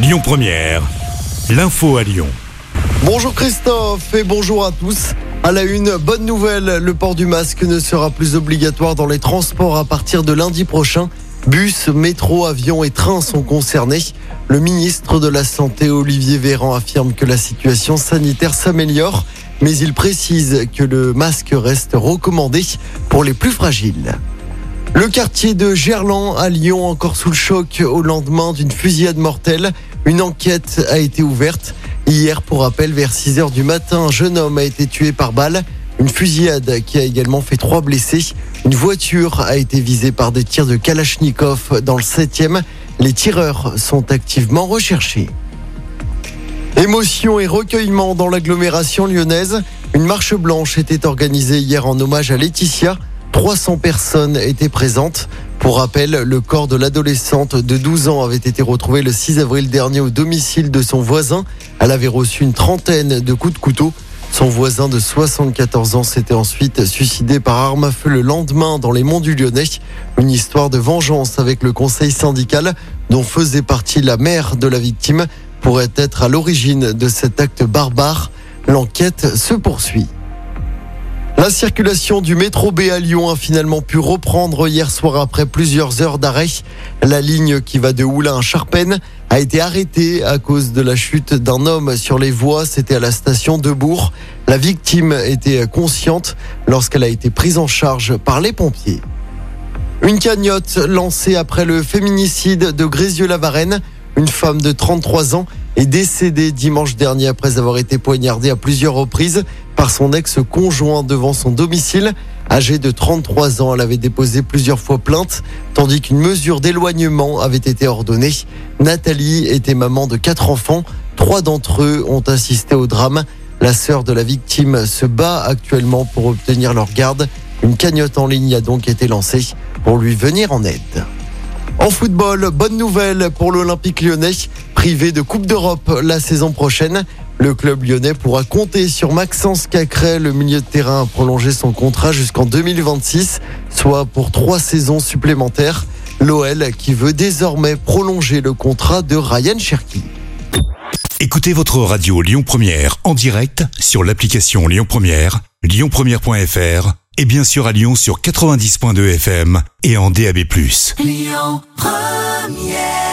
Lyon Première, l'info à Lyon. Bonjour Christophe et bonjour à tous. À la une, bonne nouvelle, le port du masque ne sera plus obligatoire dans les transports à partir de lundi prochain. Bus, métro, avions et trains sont concernés. Le ministre de la Santé, Olivier Véran, affirme que la situation sanitaire s'améliore, mais il précise que le masque reste recommandé pour les plus fragiles. Le quartier de Gerland à Lyon encore sous le choc au lendemain d'une fusillade mortelle. Une enquête a été ouverte. Hier, pour rappel, vers 6 heures du matin, un jeune homme a été tué par balle. Une fusillade qui a également fait trois blessés. Une voiture a été visée par des tirs de Kalachnikov dans le 7e. Les tireurs sont activement recherchés. Émotion et recueillement dans l'agglomération lyonnaise. Une marche blanche était organisée hier en hommage à Laetitia. 300 personnes étaient présentes. Pour rappel, le corps de l'adolescente de 12 ans avait été retrouvé le 6 avril dernier au domicile de son voisin. Elle avait reçu une trentaine de coups de couteau. Son voisin de 74 ans s'était ensuite suicidé par arme à feu le lendemain dans les monts du Lyonnais. Une histoire de vengeance avec le conseil syndical dont faisait partie la mère de la victime pourrait être à l'origine de cet acte barbare. L'enquête se poursuit. La circulation du métro B à Lyon a finalement pu reprendre hier soir après plusieurs heures d'arrêt. La ligne qui va de Oulin à Charpennes a été arrêtée à cause de la chute d'un homme sur les voies. C'était à la station de Bourg. La victime était consciente lorsqu'elle a été prise en charge par les pompiers. Une cagnotte lancée après le féminicide de Grézieux-Lavarenne. Une femme de 33 ans est décédée dimanche dernier après avoir été poignardée à plusieurs reprises par son ex-conjoint devant son domicile. Âgée de 33 ans, elle avait déposé plusieurs fois plainte, tandis qu'une mesure d'éloignement avait été ordonnée. Nathalie était maman de quatre enfants. Trois d'entre eux ont assisté au drame. La sœur de la victime se bat actuellement pour obtenir leur garde. Une cagnotte en ligne a donc été lancée pour lui venir en aide. En football, bonne nouvelle pour l'Olympique lyonnais, privé de Coupe d'Europe la saison prochaine. Le club lyonnais pourra compter sur Maxence Cacré, le milieu de terrain, a prolongé son contrat jusqu'en 2026, soit pour trois saisons supplémentaires. L'OL qui veut désormais prolonger le contrat de Ryan Cherky. Écoutez votre radio Lyon Première en direct sur l'application Lyon Première, lyonpremière.fr et bien sûr à Lyon sur 90.2 FM et en DAB+. Lyon Première